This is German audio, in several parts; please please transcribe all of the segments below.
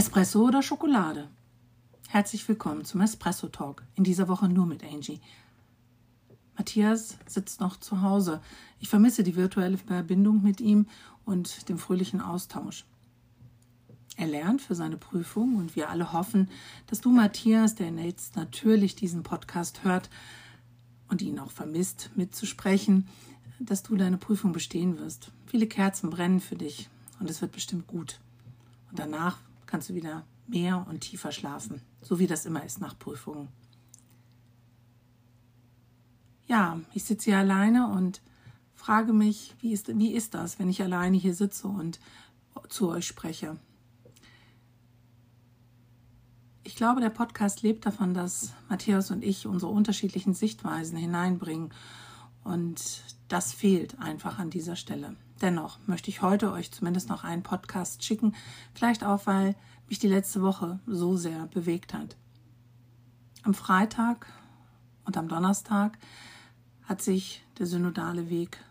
Espresso oder Schokolade? Herzlich willkommen zum Espresso Talk. In dieser Woche nur mit Angie. Matthias sitzt noch zu Hause. Ich vermisse die virtuelle Verbindung mit ihm und den fröhlichen Austausch. Er lernt für seine Prüfung und wir alle hoffen, dass du, Matthias, der jetzt natürlich diesen Podcast hört und ihn auch vermisst, mitzusprechen, dass du deine Prüfung bestehen wirst. Viele Kerzen brennen für dich und es wird bestimmt gut. Und danach kannst du wieder mehr und tiefer schlafen, so wie das immer ist nach Prüfungen. Ja, ich sitze hier alleine und frage mich, wie ist, wie ist das, wenn ich alleine hier sitze und zu euch spreche? Ich glaube, der Podcast lebt davon, dass Matthias und ich unsere unterschiedlichen Sichtweisen hineinbringen. Und das fehlt einfach an dieser Stelle. Dennoch möchte ich heute euch zumindest noch einen Podcast schicken, vielleicht auch, weil mich die letzte Woche so sehr bewegt hat. Am Freitag und am Donnerstag hat sich der synodale Weg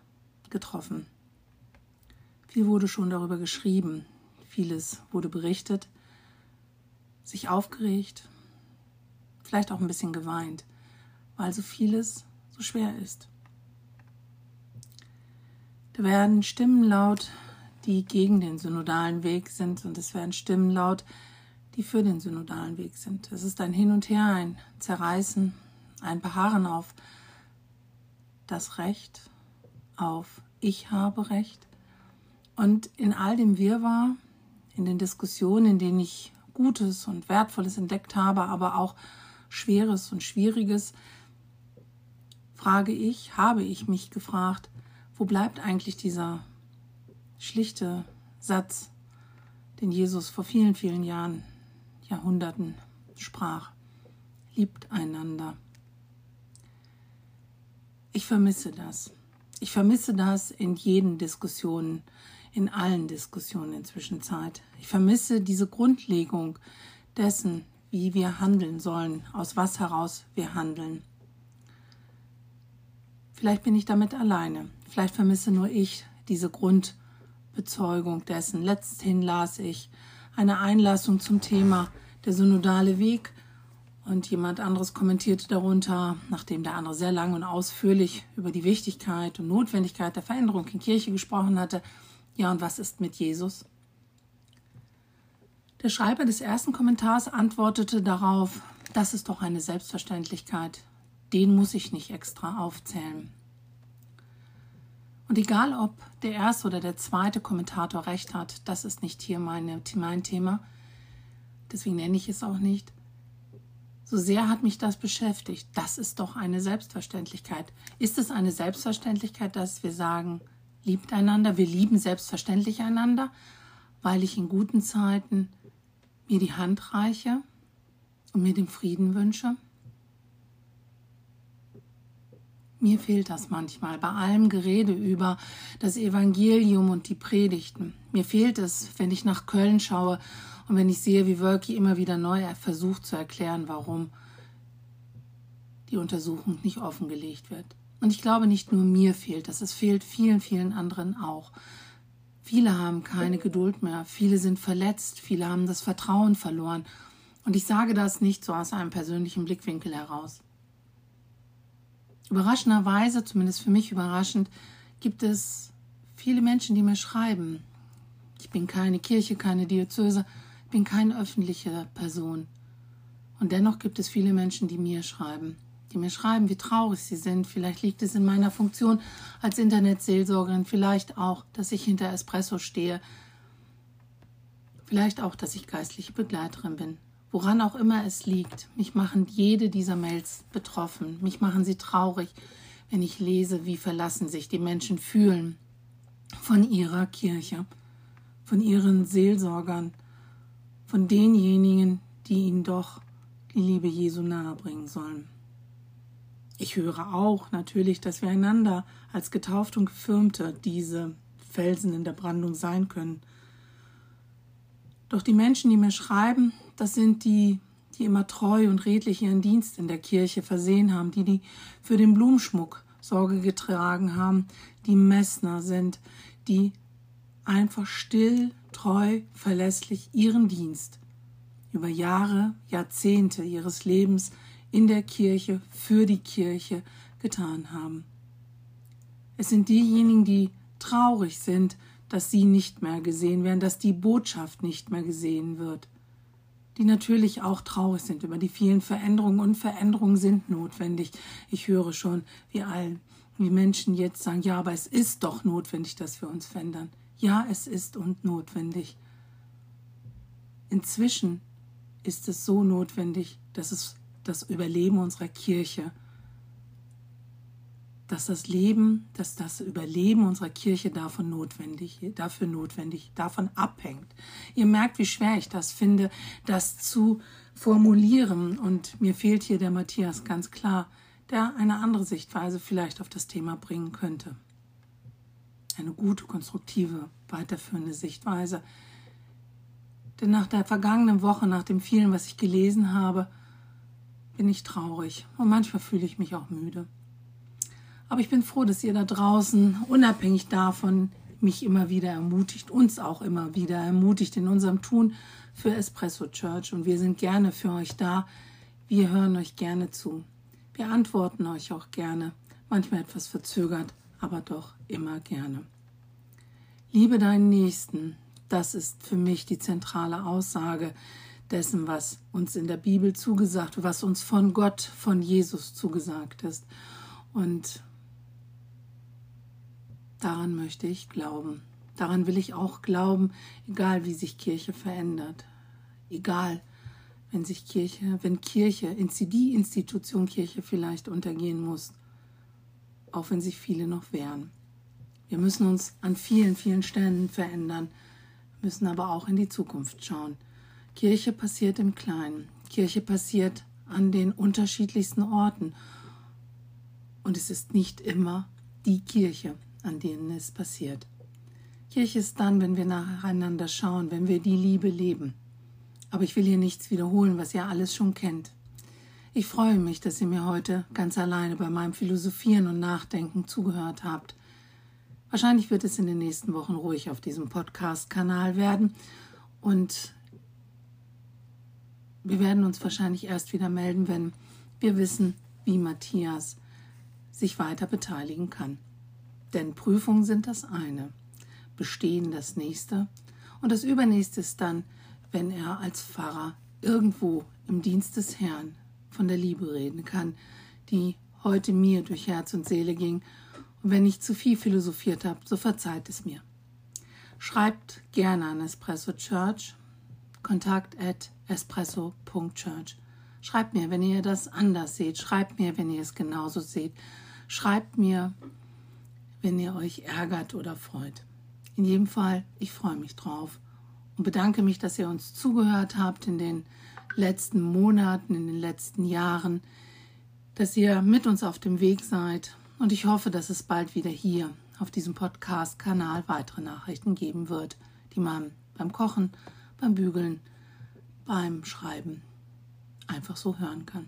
getroffen. Viel wurde schon darüber geschrieben, vieles wurde berichtet, sich aufgeregt, vielleicht auch ein bisschen geweint, weil so vieles so schwer ist. Werden Stimmen laut, die gegen den synodalen Weg sind und es werden Stimmen laut, die für den synodalen Weg sind. Es ist ein Hin und Her, ein Zerreißen, ein Beharren auf das Recht, auf Ich habe Recht. Und in all dem Wirrwarr, in den Diskussionen, in denen ich Gutes und Wertvolles entdeckt habe, aber auch Schweres und Schwieriges, frage ich, habe ich mich gefragt, wo bleibt eigentlich dieser schlichte Satz, den Jesus vor vielen, vielen Jahren, Jahrhunderten sprach? Liebt einander. Ich vermisse das. Ich vermisse das in jeden Diskussionen, in allen Diskussionen inzwischen Zeit. Ich vermisse diese Grundlegung dessen, wie wir handeln sollen, aus was heraus wir handeln. Vielleicht bin ich damit alleine. Vielleicht vermisse nur ich diese Grundbezeugung dessen. Letzthin las ich eine Einlassung zum Thema der synodale Weg und jemand anderes kommentierte darunter, nachdem der andere sehr lang und ausführlich über die Wichtigkeit und Notwendigkeit der Veränderung in Kirche gesprochen hatte. Ja, und was ist mit Jesus? Der Schreiber des ersten Kommentars antwortete darauf, das ist doch eine Selbstverständlichkeit. Den muss ich nicht extra aufzählen. Und egal, ob der erste oder der zweite Kommentator recht hat, das ist nicht hier meine, mein Thema. Deswegen nenne ich es auch nicht. So sehr hat mich das beschäftigt. Das ist doch eine Selbstverständlichkeit. Ist es eine Selbstverständlichkeit, dass wir sagen, liebt einander, wir lieben selbstverständlich einander, weil ich in guten Zeiten mir die Hand reiche und mir den Frieden wünsche? Mir fehlt das manchmal bei allem Gerede über das Evangelium und die Predigten. Mir fehlt es, wenn ich nach Köln schaue und wenn ich sehe, wie Wölki immer wieder neu versucht zu erklären, warum die Untersuchung nicht offengelegt wird. Und ich glaube, nicht nur mir fehlt das, es fehlt vielen, vielen anderen auch. Viele haben keine Geduld mehr, viele sind verletzt, viele haben das Vertrauen verloren. Und ich sage das nicht so aus einem persönlichen Blickwinkel heraus. Überraschenderweise, zumindest für mich überraschend, gibt es viele Menschen, die mir schreiben. Ich bin keine Kirche, keine Diözese, ich bin keine öffentliche Person. Und dennoch gibt es viele Menschen, die mir schreiben, die mir schreiben, wie traurig sie sind. Vielleicht liegt es in meiner Funktion als Internetseelsorgerin, vielleicht auch, dass ich hinter Espresso stehe, vielleicht auch, dass ich geistliche Begleiterin bin. Woran auch immer es liegt, mich machen jede dieser Mails betroffen, mich machen sie traurig, wenn ich lese, wie verlassen sich die Menschen fühlen von ihrer Kirche, von ihren Seelsorgern, von denjenigen, die ihnen doch die Liebe Jesu nahebringen sollen. Ich höre auch natürlich, dass wir einander als getauft und gefirmte diese Felsen in der Brandung sein können. Doch die Menschen, die mir schreiben, das sind die, die immer treu und redlich ihren Dienst in der Kirche versehen haben, die, die für den Blumenschmuck Sorge getragen haben, die Messner sind, die einfach still, treu, verlässlich ihren Dienst über Jahre, Jahrzehnte ihres Lebens in der Kirche, für die Kirche getan haben. Es sind diejenigen, die traurig sind, dass sie nicht mehr gesehen werden, dass die Botschaft nicht mehr gesehen wird, die natürlich auch traurig sind über die vielen Veränderungen und Veränderungen sind notwendig. Ich höre schon, wie allen, wie Menschen jetzt sagen, ja, aber es ist doch notwendig, dass wir uns verändern. Ja, es ist und notwendig. Inzwischen ist es so notwendig, dass es das Überleben unserer Kirche dass das Leben, dass das Überleben unserer Kirche davon notwendig, dafür notwendig, davon abhängt. Ihr merkt, wie schwer ich das finde, das zu formulieren. Und mir fehlt hier der Matthias ganz klar, der eine andere Sichtweise vielleicht auf das Thema bringen könnte. Eine gute, konstruktive, weiterführende Sichtweise. Denn nach der vergangenen Woche, nach dem vielen, was ich gelesen habe, bin ich traurig und manchmal fühle ich mich auch müde. Aber ich bin froh, dass ihr da draußen, unabhängig davon, mich immer wieder ermutigt, uns auch immer wieder ermutigt in unserem Tun für Espresso Church. Und wir sind gerne für euch da. Wir hören euch gerne zu. Wir antworten euch auch gerne, manchmal etwas verzögert, aber doch immer gerne. Liebe deinen Nächsten, das ist für mich die zentrale Aussage dessen, was uns in der Bibel zugesagt, was uns von Gott, von Jesus zugesagt ist. Und Daran möchte ich glauben. Daran will ich auch glauben, egal wie sich Kirche verändert. Egal, wenn sich Kirche, wenn Kirche, die Institution Kirche vielleicht untergehen muss, auch wenn sich viele noch wehren. Wir müssen uns an vielen, vielen Stellen verändern, müssen aber auch in die Zukunft schauen. Kirche passiert im Kleinen. Kirche passiert an den unterschiedlichsten Orten. Und es ist nicht immer die Kirche an denen es passiert. Kirche ist dann, wenn wir nacheinander schauen, wenn wir die Liebe leben. Aber ich will hier nichts wiederholen, was ihr alles schon kennt. Ich freue mich, dass ihr mir heute ganz alleine bei meinem Philosophieren und Nachdenken zugehört habt. Wahrscheinlich wird es in den nächsten Wochen ruhig auf diesem Podcast-Kanal werden und wir werden uns wahrscheinlich erst wieder melden, wenn wir wissen, wie Matthias sich weiter beteiligen kann. Denn Prüfungen sind das eine, Bestehen das nächste und das übernächste ist dann, wenn er als Pfarrer irgendwo im Dienst des Herrn von der Liebe reden kann, die heute mir durch Herz und Seele ging. Und wenn ich zu viel philosophiert habe, so verzeiht es mir. Schreibt gerne an Espresso Church, kontakt at espresso.church. Schreibt mir, wenn ihr das anders seht. Schreibt mir, wenn ihr es genauso seht. Schreibt mir, wenn ihr euch ärgert oder freut. In jedem Fall, ich freue mich drauf und bedanke mich, dass ihr uns zugehört habt in den letzten Monaten, in den letzten Jahren, dass ihr mit uns auf dem Weg seid und ich hoffe, dass es bald wieder hier auf diesem Podcast-Kanal weitere Nachrichten geben wird, die man beim Kochen, beim Bügeln, beim Schreiben einfach so hören kann.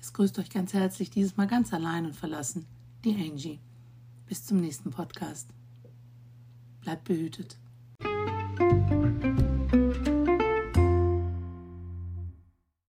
Es grüßt euch ganz herzlich, dieses Mal ganz allein und verlassen, die Angie. Bis zum nächsten Podcast. Bleibt behütet.